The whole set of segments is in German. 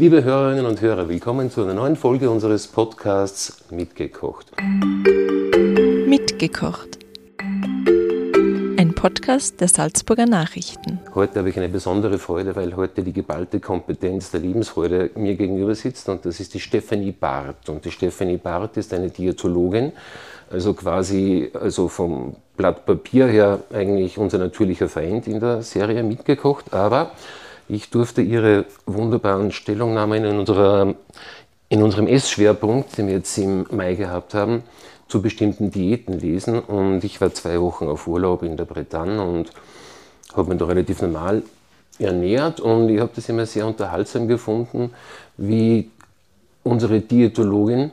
Liebe Hörerinnen und Hörer, willkommen zu einer neuen Folge unseres Podcasts Mitgekocht. Mitgekocht. Ein Podcast der Salzburger Nachrichten. Heute habe ich eine besondere Freude, weil heute die geballte Kompetenz der Lebensfreude mir gegenüber sitzt und das ist die Stefanie Barth. Und die Stefanie Barth ist eine Diätologin, also quasi also vom Blatt Papier her eigentlich unser natürlicher Feind in der Serie mitgekocht, aber ich durfte Ihre wunderbaren Stellungnahmen in, unserer, in unserem Essschwerpunkt, den wir jetzt im Mai gehabt haben, zu bestimmten Diäten lesen. Und ich war zwei Wochen auf Urlaub in der Bretagne und habe mich da relativ normal ernährt. Und ich habe das immer sehr unterhaltsam gefunden, wie unsere Diätologin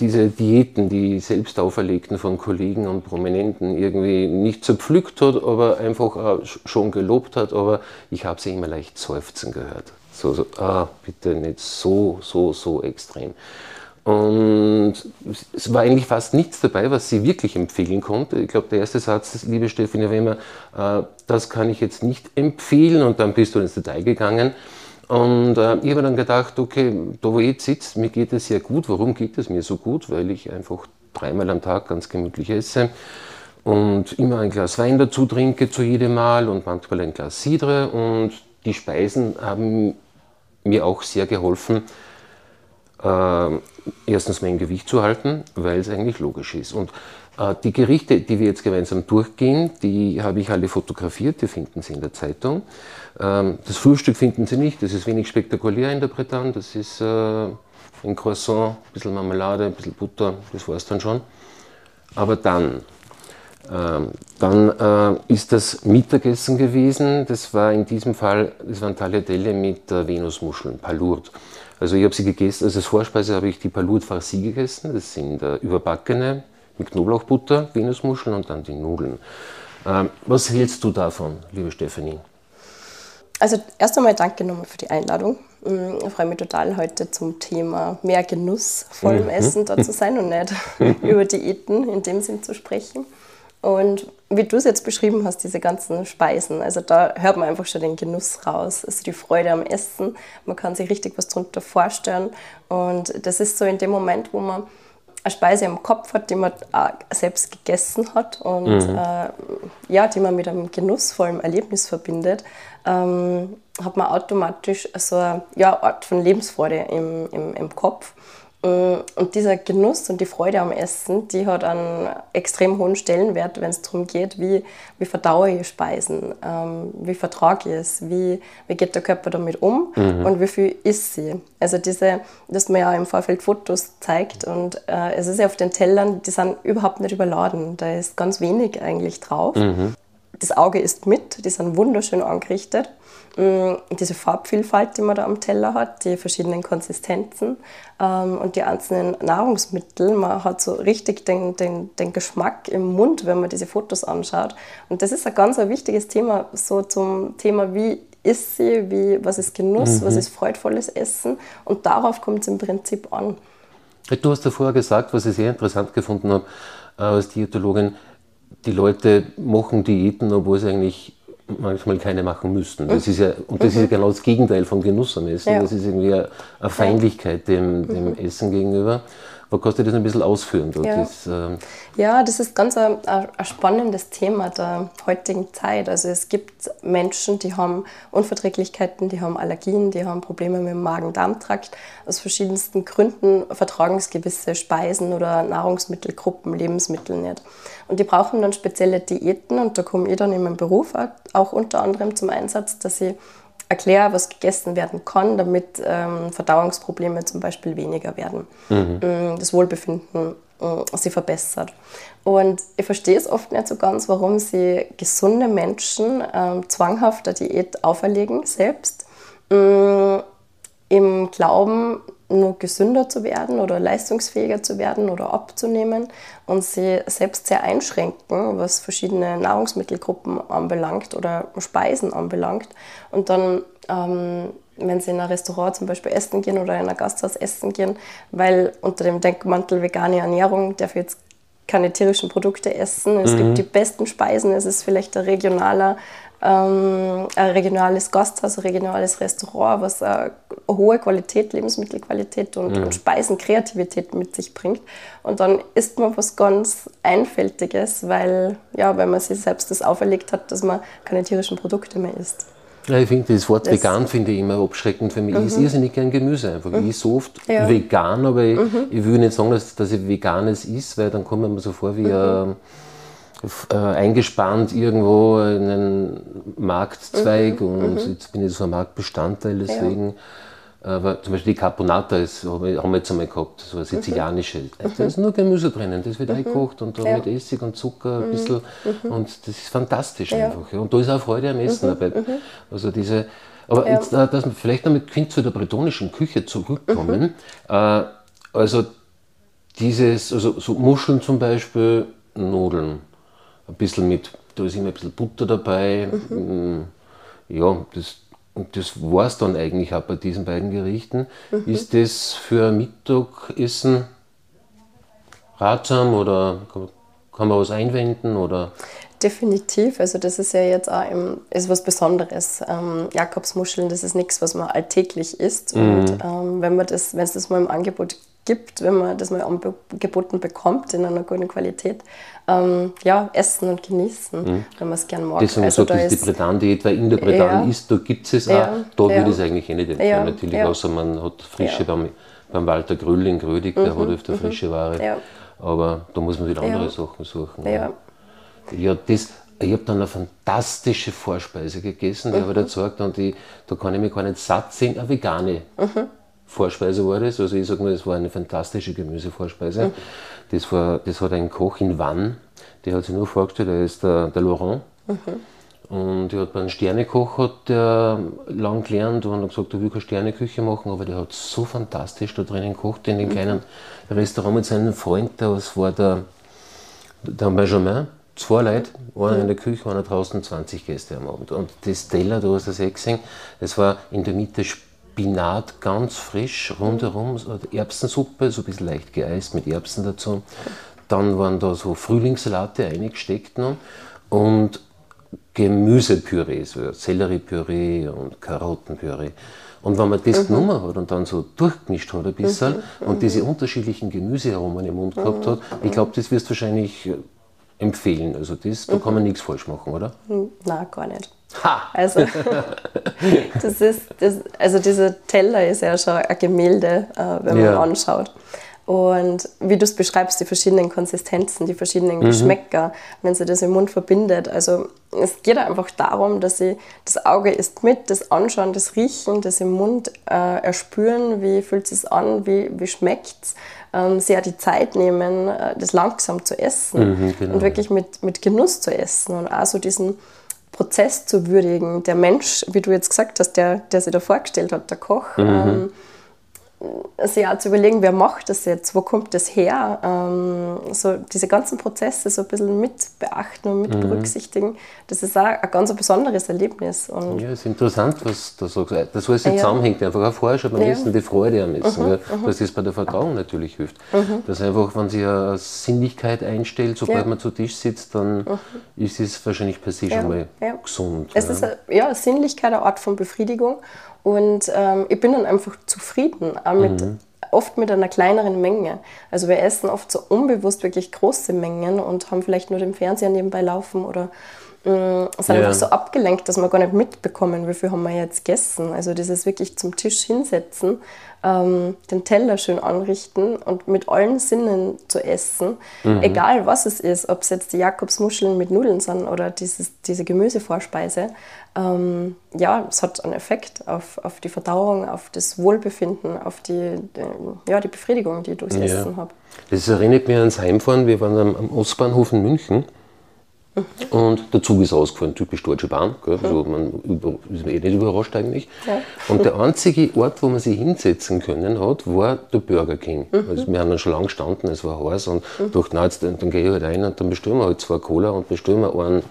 diese Diäten, die selbst auferlegten von Kollegen und Prominenten, irgendwie nicht zerpflückt hat, aber einfach schon gelobt hat, aber ich habe sie immer leicht seufzen gehört. So, so, ah, bitte nicht so, so, so extrem. Und es war eigentlich fast nichts dabei, was sie wirklich empfehlen konnte. Ich glaube, der erste Satz, liebe Stefanie Wemmer, äh, das kann ich jetzt nicht empfehlen und dann bist du ins Detail gegangen. Und äh, ich habe dann gedacht, okay, da wo ich jetzt sitze, mir geht es sehr gut. Warum geht es mir so gut? Weil ich einfach dreimal am Tag ganz gemütlich esse und immer ein Glas Wein dazu trinke zu jedem Mal und manchmal ein Glas Cidre. Und die Speisen haben mir auch sehr geholfen, äh, erstens mein Gewicht zu halten, weil es eigentlich logisch ist. Und die Gerichte, die wir jetzt gemeinsam durchgehen, die habe ich alle fotografiert, die finden Sie in der Zeitung. Ähm, das Frühstück finden Sie nicht, das ist wenig spektakulär in der Bretagne, das ist äh, ein Croissant, ein bisschen Marmelade, ein bisschen Butter, das war es dann schon. Aber dann, ähm, dann äh, ist das Mittagessen gewesen, das war in diesem Fall, das waren Tagliatelle mit Venusmuscheln, Palourde. Also ich habe sie gegessen, also als Vorspeise habe ich die Palourde farci gegessen, das sind überbackene mit Knoblauchbutter, Venusmuscheln und dann die Nudeln. Ähm, was hältst du davon, liebe Stefanie? Also erst einmal danke nochmal für die Einladung. Mm, ich freue mich total, heute zum Thema mehr Genuss vor dem mhm. Essen da zu sein und nicht über Diäten in dem Sinn zu sprechen. Und wie du es jetzt beschrieben hast, diese ganzen Speisen, also da hört man einfach schon den Genuss raus, also die Freude am Essen. Man kann sich richtig was darunter vorstellen. Und das ist so in dem Moment, wo man eine Speise im Kopf hat, die man selbst gegessen hat und mhm. äh, ja, die man mit einem genussvollen Erlebnis verbindet, ähm, hat man automatisch so eine ja, Art von Lebensfreude im, im, im Kopf. Mm, und dieser Genuss und die Freude am Essen, die hat einen extrem hohen Stellenwert, wenn es darum geht, wie, wie verdaue ich Speisen, ähm, wie vertrage ich es, wie, wie geht der Körper damit um mhm. und wie viel isst sie. Also diese, dass man ja im Vorfeld Fotos zeigt und äh, es ist ja auf den Tellern, die sind überhaupt nicht überladen, da ist ganz wenig eigentlich drauf. Mhm. Das Auge isst mit, die sind wunderschön angerichtet. Mm, diese Farbvielfalt, die man da am Teller hat, die verschiedenen Konsistenzen ähm, und die einzelnen Nahrungsmittel. Man hat so richtig den, den, den Geschmack im Mund, wenn man diese Fotos anschaut. Und das ist ein ganz ein wichtiges Thema, so zum Thema, wie ist sie, wie, was ist Genuss, mhm. was ist freudvolles Essen. Und darauf kommt es im Prinzip an. Du hast ja vorher gesagt, was ich sehr interessant gefunden habe äh, als Diätologin, die Leute machen Diäten, obwohl sie eigentlich manchmal keine machen müssten. Das ist ja, und das ist ja genau das Gegenteil von Genuss am Essen. Ja. Das ist irgendwie eine Feindlichkeit dem, dem mhm. Essen gegenüber. Kannst du das ein bisschen ausführen? Ja. Das, äh ja, das ist ganz ein, ein, spannendes Thema der heutigen Zeit. Also es gibt Menschen, die haben Unverträglichkeiten, die haben Allergien, die haben Probleme mit dem Magen-Darm-Trakt. Aus verschiedensten Gründen vertragen es gewisse Speisen oder Nahrungsmittelgruppen, Lebensmittel nicht. Und die brauchen dann spezielle Diäten und da komme ich dann in meinem Beruf auch unter anderem zum Einsatz, dass ich erkläre, was gegessen werden kann, damit ähm, Verdauungsprobleme zum Beispiel weniger werden, mhm. Mm, das Wohlbefinden äh, sie verbessert. Und ich verstehe es oft nicht so ganz, warum sie gesunde Menschen ähm, zwanghaft eine Diät auferlegen, selbst, äh, im Glauben, nur gesünder zu werden oder leistungsfähiger zu werden oder abzunehmen und sie selbst sehr einschränken, was verschiedene Nahrungsmittelgruppen anbelangt oder Speisen anbelangt. Und dann, ähm, wenn sie in ein Restaurant zum Beispiel essen gehen oder in ein Gasthaus essen gehen, weil unter dem Denkmantel vegane Ernährung darf jetzt keine tierischen Produkte essen. Es mhm. gibt die besten Speisen. Es ist vielleicht ein regionaler ähm, ein regionales Gasthaus, ein regionales Restaurant, was eine hohe Qualität, Lebensmittelqualität und, mhm. und Speisenkreativität mit sich bringt. Und dann isst man was ganz Einfältiges, weil, ja, weil man sich selbst das auferlegt hat, dass man keine tierischen Produkte mehr isst. Ja, ich finde das Wort das vegan finde ich immer abschreckend für mich. Mhm. Ich esse irrsinnig gern Gemüse einfach. Mhm. Ich so oft ja. vegan, aber ich, mhm. ich will nicht sagen, dass, dass ich veganes ist, weil dann kommt man mir so vor wie ein äh, eingespannt irgendwo in einen Marktzweig mhm. und mhm. jetzt bin ich so ein Marktbestandteil, deswegen. Ja. Aber zum Beispiel die Caponata ist, haben wir jetzt einmal gehabt, so eine sizilianische. Mhm. Da ist nur Gemüse drinnen, das wird mhm. eingekocht und da ja. mit Essig und Zucker ein mhm. bisschen. Mhm. Und das ist fantastisch ja. einfach. Und da ist auch Freude am Essen dabei. Also diese, aber ja. jetzt, äh, dass wir vielleicht damit zu der bretonischen Küche zurückkommen. Äh, also dieses, also so Muscheln zum Beispiel, Nudeln ein bisschen mit, da ist immer ein bisschen Butter dabei. Mhm. Ja, das, und das war es dann eigentlich auch bei diesen beiden Gerichten. Mhm. Ist das für ein Mittagessen ratsam oder kann man was einwenden? Oder? Definitiv, also das ist ja jetzt auch im, ist was Besonderes. Ähm, Jakobsmuscheln, das ist nichts, was man alltäglich isst. Mhm. Und ähm, wenn man das, wenn es das mal im Angebot gibt, wenn man das mal angeboten bekommt in einer guten Qualität, ähm, ja, essen und genießen, mhm. wenn man es gerne mag. Deswegen also sagt, da ist die Bretagne-Diät, weil in der Bretagne ja, ist, da gibt es es ja, auch, da ja, würde es eigentlich eh nicht empfehlen, ja, natürlich, ja. außer man hat frische beim, beim Walter Grüll in Grödig, der mhm, hat öfter mhm. frische Ware, aber da muss man wieder andere Sachen suchen. Ja, das, ich habe dann eine fantastische Vorspeise gegessen, die mhm. habe ich erzeugt und die, da kann ich mich gar nicht satt sehen, eine vegane. Mhm. Vorspeise war das. Also ich sage mal, das war eine fantastische Gemüsevorspeise. Mhm. Das, war, das hat ein Koch in Wann, der hat sich nur vorgestellt, er ist der, der Laurent. Mhm. Und er hat bei einem Sternekoch hat der lang gelernt und hat gesagt, er will keine Sterneküche machen, aber der hat so fantastisch da drinnen gekocht in dem mhm. kleinen Restaurant mit seinem Freund, das war der, der Benjamin. Zwei Leute, einer in der Küche, einer draußen, 20 Gäste am Abend. Und das Teller, du hast das eh gesehen, das war in der Mitte Spinat ganz frisch, rundherum, so Erbsensuppe, so ein bisschen leicht geeist mit Erbsen dazu. Dann waren da so Frühlingssalate eingesteckt noch und Gemüsepüree, so Selleriepüree und Karottenpüree. Und wenn man das mhm. genommen hat und dann so durchgemischt hat ein bisschen mhm. und diese unterschiedlichen Gemüsearomen im Mund gehabt hat, ich glaube, das wirst du wahrscheinlich empfehlen. Also das, da kann man nichts falsch machen, oder? Nein, gar nicht. Ha. Also, das ist, das, also dieser Teller ist ja schon ein Gemälde, äh, wenn man ja. anschaut. Und wie du es beschreibst, die verschiedenen Konsistenzen, die verschiedenen mhm. Geschmäcker, wenn sie das im Mund verbindet. Also es geht einfach darum, dass sie das Auge isst mit, das Anschauen, das Riechen, das im Mund äh, erspüren, wie fühlt es an, wie, wie schmeckt es. Ähm, sehr die Zeit nehmen, äh, das langsam zu essen mhm, genau. und wirklich mit, mit Genuss zu essen und auch so diesen Prozess zu würdigen. Der Mensch, wie du jetzt gesagt hast, der, der sich da vorgestellt hat, der Koch, mhm. ähm, sich auch zu überlegen, wer macht das jetzt, wo kommt das her, ähm, so diese ganzen Prozesse so ein bisschen mit beachten und mit mhm. berücksichtigen, das ist auch ein ganz besonderes Erlebnis. Und ja, es ist interessant, was du sagst. Das alles ja. zusammenhängt, einfach auch vorher schon beim ja. Essen, die Freude am Essen, mhm. ja, mhm. dass das bei der Verdauung natürlich hilft. Mhm. Dass einfach, wenn sich eine Sinnlichkeit einstellt, sobald ja. man zu Tisch sitzt, dann mhm. ist es wahrscheinlich per se schon mal gesund. Es ist eine, ja, Sinnlichkeit, eine Art von Befriedigung und ähm, ich bin dann einfach zufrieden, auch mit, mhm. oft mit einer kleineren Menge. Also wir essen oft so unbewusst wirklich große Mengen und haben vielleicht nur den Fernseher nebenbei laufen oder mh, mm, sind ja. einfach so abgelenkt, dass wir gar nicht mitbekommen, wie viel haben wir jetzt gegessen. Also dieses wirklich zum Tisch hinsetzen ähm, den Teller schön anrichten und mit allen Sinnen zu essen, mhm. egal was es ist, ob es jetzt die Jakobsmuscheln mit Nudeln sind oder dieses, diese Gemüsevorspeise. Ähm, ja, es hat einen Effekt auf, auf die Verdauung, auf das Wohlbefinden, auf die, die ja, die Befriedigung, die ich durchs ja. Essen habe. Das erinnert mich ans Heimfahren. Wir waren am, am Ostbahnhof in München und der Zug ist ausgefahren, typisch Deutsche Bahn. Gell? Also man ist eh nicht überrascht eigentlich. Ja. Und der einzige Ort, wo man sich hinsetzen können hat, war der Burger King. Mhm. Also wir haben dann schon lange gestanden, es war heiß und mhm. dachte, na, jetzt, dann, dann gehe ich halt rein und dann bestellen wir halt zwei Cola und bestellen wir einen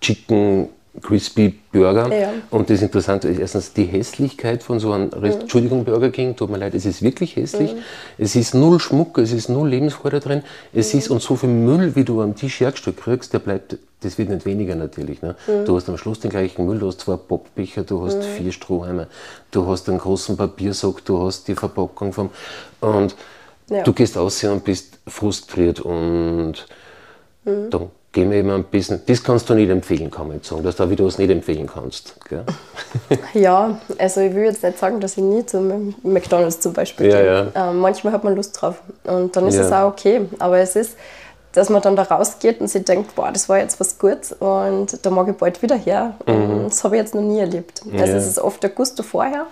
Chicken Crispy Burger. Ja. Und das Interessante ist erstens die Hässlichkeit von so einem, Rest Entschuldigung, Burger King, tut mir leid, es ist wirklich hässlich. Es ist null Schmuck, es ist null Lebensfreude drin. Es ist und so viel Müll, wie du am Tisch hergestellt kriegst, der bleibt, das wird nicht weniger natürlich. Ne? Du hast am Schluss den gleichen Müll, du hast zwei Popbecher, du hast vier Strohhalme, du hast einen großen Papiersack, du hast die Verpackung vom. Und Ja. du gehst aus und bist frustriert und dann gehen wir eben ein bisschen. Das kannst du nicht empfehlen, kann man jetzt sagen, dass du wieder was nicht empfehlen kannst. Gell? Ja, also ich will jetzt nicht sagen, dass ich nie zum McDonalds zum Beispiel Ja, gehe. Ähm, manchmal hat man Lust drauf und dann ist Ja. es auch okay. Aber es ist, dass man dann da rausgeht und sich denkt, boah, das war jetzt was Gutes und da mag ich bald wieder her. Und das habe ich jetzt noch nie erlebt. Also Mhm. Ja. es ist oft der Gusto vorher,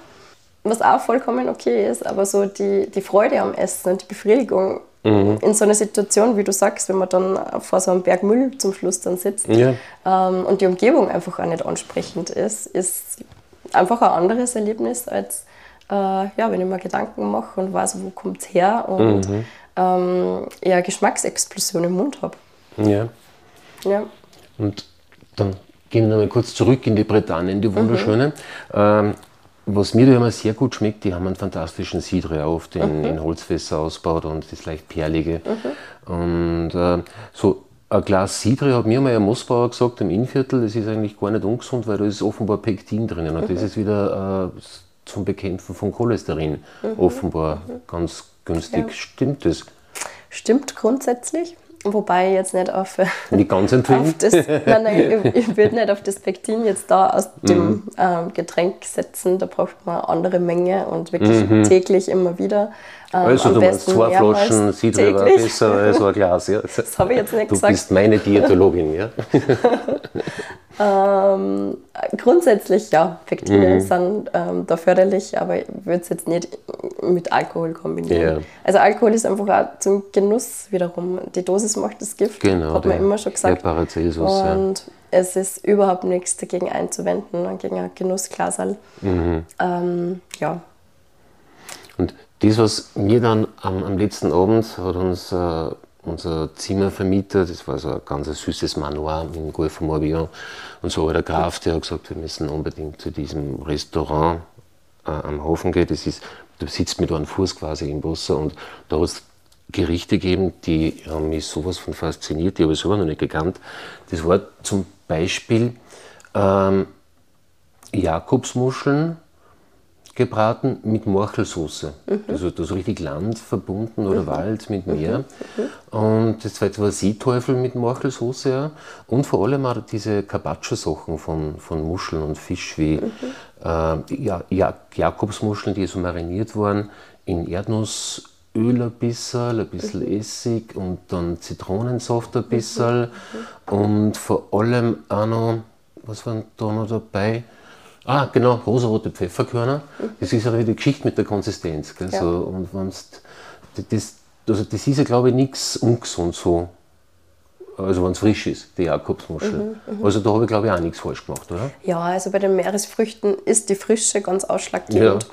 was auch vollkommen okay ist, aber so die, die Freude am Essen und die Befriedigung Mhm. in so einer Situation, wie du sagst, wenn man dann vor so einem Berg Müll zum Schluss dann sitzt Ja. ähm, und die Umgebung einfach auch nicht ansprechend ist, ist einfach ein anderes Erlebnis, als äh, ja, wenn ich mir Gedanken mache und weiß, wo kommt es her und Mhm. ähm, eher Geschmacksexplosion im Mund habe. Ja. Ja. Und dann gehen wir nochmal kurz zurück in die Bretagne, in die wunderschöne. Ähm, was mir da immer sehr gut schmeckt, die haben einen fantastischen Cidre oft in, in Holzfässer ausgebaut und das leicht perlige. Und äh, so ein Glas Cidre hat mir mal ein Moosbauer gesagt im Innviertel, das ist eigentlich gar nicht ungesund, weil da ist offenbar Pektin drinnen und das ist wieder äh, zum Bekämpfen von Cholesterin offenbar ganz günstig. Ja. Stimmt das? Stimmt grundsätzlich, wobei ich jetzt nicht auf, Nicht ganz empfehlen? auf das, nein, nein, ich, ich würde nicht auf das Pektin jetzt da aus dem Mhm. ähm, Getränk setzen, da braucht man eine andere Menge und wirklich täglich immer wieder. Ähm, Mhm. Also du meinst zwei Flaschen täglich. besser als ein Glas. Ja. Das habe ich jetzt nicht du gesagt. bist meine Diätologin, ja? Ähm, grundsätzlich ja, Pektine Mhm. sind ähm, da förderlich, aber ich würde es jetzt nicht mit Alkohol kombinieren. Ja. Also Alkohol ist einfach auch zum Genuss wiederum. Die Dosis macht das Gift, Genau. hat man der- immer schon gesagt. Der Paracelsus, ja. Und es ist überhaupt nichts dagegen einzuwenden, gegen ein Genussglasal. Mhm. Ähm, ja, Und das, was mir dann am, am letzten Abend hat uns äh, unser Zimmervermieter, das war so ein ganz süßes Manoir im Golf von Morbihan, und so der Graf, der hat gesagt, wir müssen unbedingt zu diesem Restaurant äh, am Hafen gehen. Das ist, du sitzt mit einem Fuß quasi im Wasser und da hat Gerichte gegeben, die haben mich sowas von fasziniert, die habe ich selber noch nicht gekannt. Das war zum Beispiel ähm, Jakobsmuscheln gebraten mit Morchelsoße. Also das richtig Land verbunden oder Wald mit Meer. Und das zweite war Seeteufel mit Morchelsoße. Ja. Und vor allem auch diese Carpaccio-Sachen von, von Muscheln und Fisch wie äh, ja, ja, Jakobsmuscheln, die so mariniert waren in Erdnussöl ein bisschen, ein bisschen Essig und dann Zitronensaft ein bisschen. Und vor allem auch noch, was war da noch dabei? Ah, genau, rosarote Pfefferkörner. Das ist ja die Geschichte mit der Konsistenz. Gell? Ja. So, und wenn's, das, also das ist ja, glaube ich, nichts ungesund so. Also wenn es frisch ist, die Jakobsmuschel. Also da habe ich, glaube ich, auch nichts falsch gemacht, oder? Ja, also bei den Meeresfrüchten ist die Frische ganz ausschlaggebend.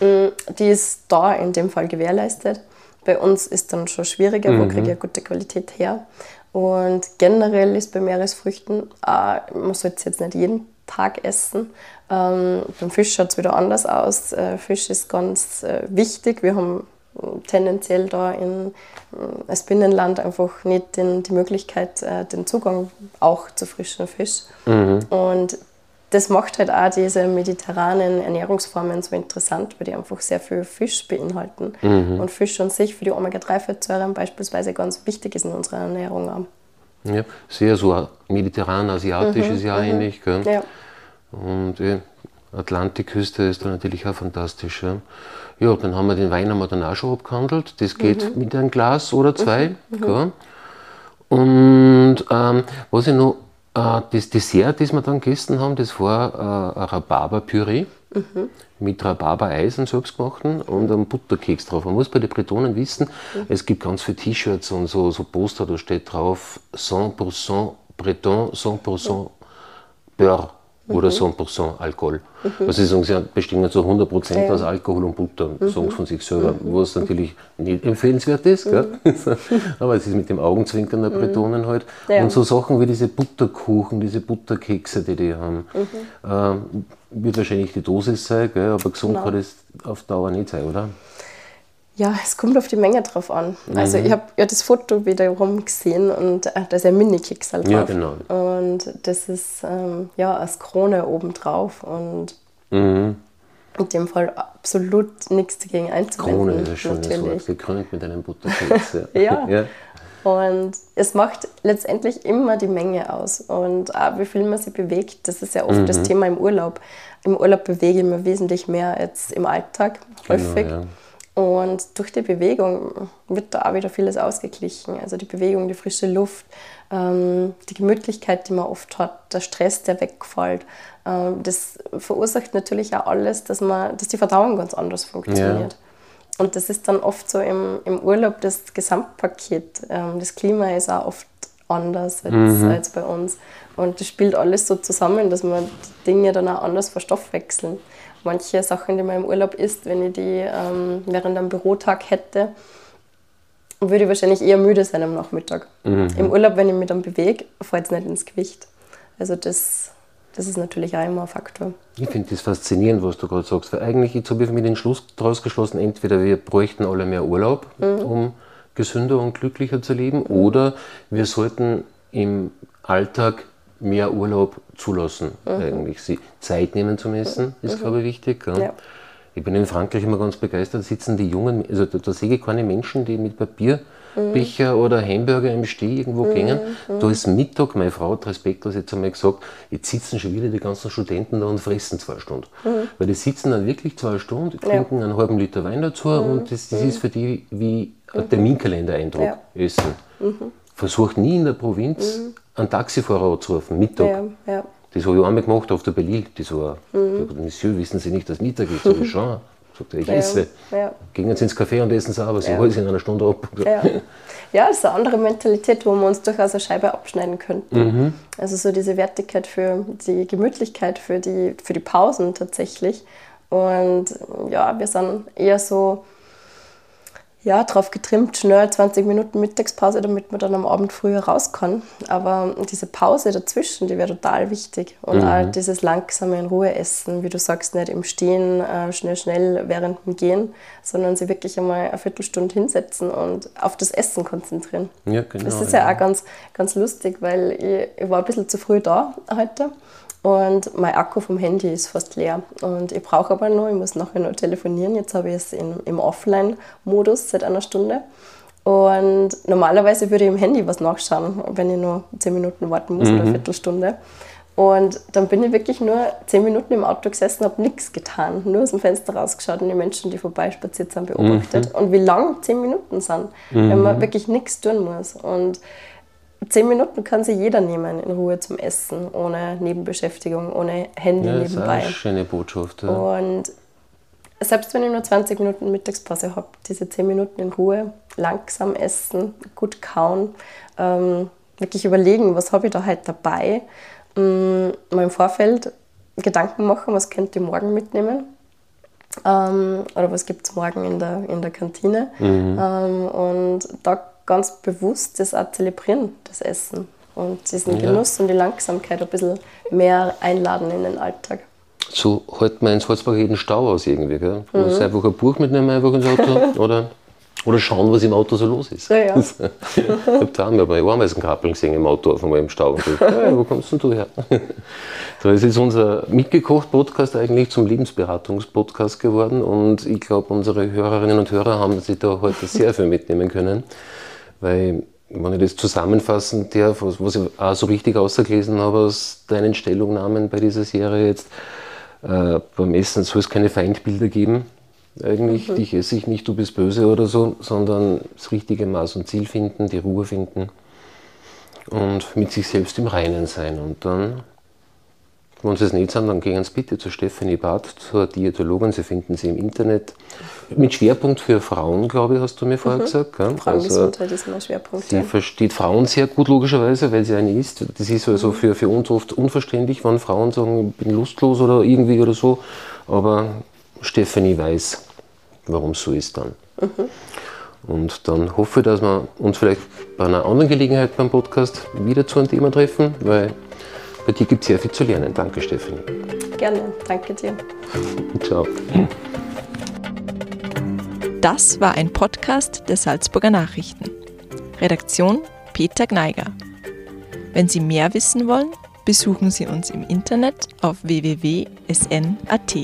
Mm, Die ist da in dem Fall gewährleistet. Bei uns ist dann schon schwieriger, wo kriege ich eine gute Qualität her. Und generell ist bei Meeresfrüchten, auch, man sollte es jetzt nicht jeden Tag essen. Ähm, beim Fisch schaut es wieder anders aus. Äh, Fisch ist ganz äh, wichtig. Wir haben äh, tendenziell da in, äh, als Binnenland einfach nicht den, die Möglichkeit, äh, den Zugang auch zu frischem Fisch. Und das macht halt auch diese mediterranen Ernährungsformen so interessant, weil die einfach sehr viel Fisch beinhalten. Und Fisch an sich für die Omega-3-Fettsäuren beispielsweise ganz wichtig ist in unserer Ernährung. Ja, sehr so mediterran-asiatisch ist ja ähnlich. Gell? Ja. Und eh, Atlantikküste ist da natürlich auch fantastisch. Ja. ja, dann haben wir den Wein haben wir dann auch schon abgehandelt. Das geht mit einem Glas oder zwei. Gell? Und ähm, was ich noch, äh, das Dessert, das wir dann gegessen haben, das war äh, ein Rhabarber-Püree mit Rhabarber-Eis, einem selbstgemachten und einem Butterkeks drauf. Man muss bei den Bretonen wissen, es gibt ganz viele T-Shirts und so, so Poster, da steht drauf 100% Breton, 100% Beurre. oder 100% Alkohol. Also sie sagen, sie bestehen zu 100% Ja. aus Alkohol und Butter, sagen sie von sich selber, was natürlich nicht empfehlenswert ist, gell? aber es ist mit dem Augenzwinkern der Bretonen halt. Ja. Und so Sachen wie diese Butterkuchen, diese Butterkekse, die die haben, ähm, wird wahrscheinlich die Dosis sein, gell? aber gesund Genau. kann es auf Dauer nicht sein, oder? Ja, es kommt auf die Menge drauf an. Also ich habe ja das Foto wiederum gesehen und äh, da ist ein Mini-Keks halt Ja, drauf. genau. Und das ist ähm, ja als Krone obendrauf und Mhm. in dem Fall absolut nichts dagegen einzuwenden. Krone ist ein schönes Wort, natürlich. gekrönt mit einem Butterkeks. Ja. Ja. Ja. Und es macht letztendlich immer die Menge aus und auch wie viel man sich bewegt. Das ist ja oft Mhm. das Thema im Urlaub. Im Urlaub bewege ich mich wesentlich mehr als im Alltag häufig. Genau, ja. Und durch die Bewegung wird da auch wieder vieles ausgeglichen. Also die Bewegung, die frische Luft, ähm, die Gemütlichkeit, die man oft hat, der Stress, der wegfällt. Ähm, das verursacht natürlich auch alles, dass, man, dass die Verdauung ganz anders funktioniert. Und das ist dann oft so im, im Urlaub das Gesamtpaket. Ähm, das Klima ist auch oft anders als, als bei uns. Und das spielt alles so zusammen, dass man die Dinge dann auch anders verstoffwechseln. Manche Sachen, die man im Urlaub isst, wenn ich die ähm, während einem Bürotag hätte, würde ich wahrscheinlich eher müde sein am Nachmittag. Im Urlaub, wenn ich mich dann bewege, fällt es nicht ins Gewicht. Also das, das ist natürlich auch immer ein Faktor. Ich finde das faszinierend, was du gerade sagst, weil eigentlich jetzt habe ich mich den Schluss daraus geschlossen, entweder wir bräuchten alle mehr Urlaub, um gesünder und glücklicher zu leben, oder wir sollten im Alltag mehr Urlaub zulassen, eigentlich. Sie Zeit nehmen zu messen, ist, glaube ich, wichtig. Ja. Ich bin in Frankreich immer ganz begeistert, sitzen die jungen, also da, da sehe ich keine Menschen, die mit Papierbecher oder Hamburger im Steh irgendwo gängen. Da ist Mittag, meine Frau hat respektlos jetzt einmal gesagt, jetzt sitzen schon wieder die ganzen Studenten da und fressen zwei Stunden. Weil die sitzen dann wirklich zwei Stunden, trinken einen halben Liter Wein dazu und das, das ist für die wie ein Terminkalender-Eindruck, Ja. Essen. Versucht nie in der Provinz einen Taxifahrer anzurufen, Mittag. Ja, ja. Das habe ich einmal gemacht auf der Berlin. Das war, Mhm. Monsieur, wissen Sie nicht, dass Mittag ist? Sag ich schon. Sagt er, ich esse. ja. Gehen Sie ins Café und essen sauber, Sie holen es in einer Stunde ab. Ja. ja, das ist eine andere Mentalität, wo wir uns durchaus eine Scheibe abschneiden könnten. Mhm. Also so diese Wertigkeit für die Gemütlichkeit, für die, für die Pausen tatsächlich. Und ja, wir sind eher so ja, drauf getrimmt, schnell 20 Minuten Mittagspause, damit man dann am Abend früher raus kann. Aber diese Pause dazwischen, die wäre total wichtig. Und auch dieses langsame in Ruhe essen, wie du sagst, nicht im Stehen, äh, schnell, schnell während dem Gehen, sondern sich wirklich einmal eine Viertelstunde hinsetzen und auf das Essen konzentrieren. Ja, genau. Das ist ja auch ganz, ganz lustig, weil ich, ich war ein bisschen zu früh da heute und mein Akku vom Handy ist fast leer. Und ich brauche aber noch, ich muss nachher noch telefonieren. Jetzt habe ich es in, im Offline-Modus seit einer Stunde. Und normalerweise würde ich im Handy was nachschauen, wenn ich nur 10 Minuten warten muss oder eine Viertelstunde. Und dann bin ich wirklich nur 10 Minuten im Auto gesessen, habe nichts getan, nur aus dem Fenster rausgeschaut und die Menschen, die vorbeispaziert sind, beobachtet. Und wie lang 10 Minuten sind, wenn man wirklich nichts tun muss. Und Zehn Minuten kann sich jeder nehmen in Ruhe zum Essen, ohne Nebenbeschäftigung, ohne Handy ja, das ist nebenbei. eine schöne Botschaft. Ja. Und selbst wenn ich nur 20 Minuten Mittagspause habe, diese 10 Minuten in Ruhe, langsam essen, gut kauen, ähm, wirklich überlegen, was habe ich da heute dabei, ähm, mal im Vorfeld Gedanken machen, was könnte ich morgen mitnehmen. Ähm, oder was gibt es morgen in der, in der Kantine. Ähm, und da ganz bewusst das auch zelebrieren, das Essen. Und diesen Ja. Genuss und die Langsamkeit ein bisschen mehr einladen in den Alltag. So hält man in Salzburg jeden Stau aus irgendwie. Gell? Mhm. Muss einfach ein Buch mitnehmen einfach ins Auto oder, oder schauen, was im Auto so los ist. Ja, ja. ich habe da einmal bei Ameisenkappeln gesehen im Auto auf einmal im Stau. Und ich, hey, wo kommst denn du her? So, es ist unser mitgekocht-Podcast eigentlich zum Lebensberatungs-Podcast geworden und ich glaube, unsere Hörerinnen und Hörer haben sich da heute sehr viel mitnehmen können, weil, wenn ich das zusammenfassen darf, was, was ich auch so richtig ausgelesen habe aus deinen Stellungnahmen bei dieser Serie jetzt, äh, beim Essen soll es keine Feindbilder geben. Eigentlich, dich esse ich nicht, du bist böse oder so, sondern das richtige Maß und Ziel finden, die Ruhe finden und mit sich selbst im Reinen sein. Und dann Wenn Sie es nicht sind, dann gehen Sie bitte zu Stephanie Barth, zur Diätologin. Sie finden sie im Internet. Mit Schwerpunkt für Frauen, glaube ich, hast du mir vorher mhm. gesagt. Gell? Frauengesundheit also, ist mein Schwerpunkt. Sie ja. versteht Frauen sehr gut, logischerweise, weil sie eine ist. Das ist also mhm. für, für uns oft unverständlich, wenn Frauen sagen, ich bin lustlos oder irgendwie oder so. Aber Stephanie weiß, warum es so ist dann. Mhm. Und dann hoffe ich, dass wir uns vielleicht bei einer anderen Gelegenheit beim Podcast wieder zu einem Thema treffen, weil bei dir gibt es sehr viel zu lernen. Danke, Stephanie. Gerne, danke dir. Ciao. Das war ein Podcast der Salzburger Nachrichten. Redaktion Peter Gneiger. Wenn Sie mehr wissen wollen, besuchen Sie uns im Internet auf www.sn.at.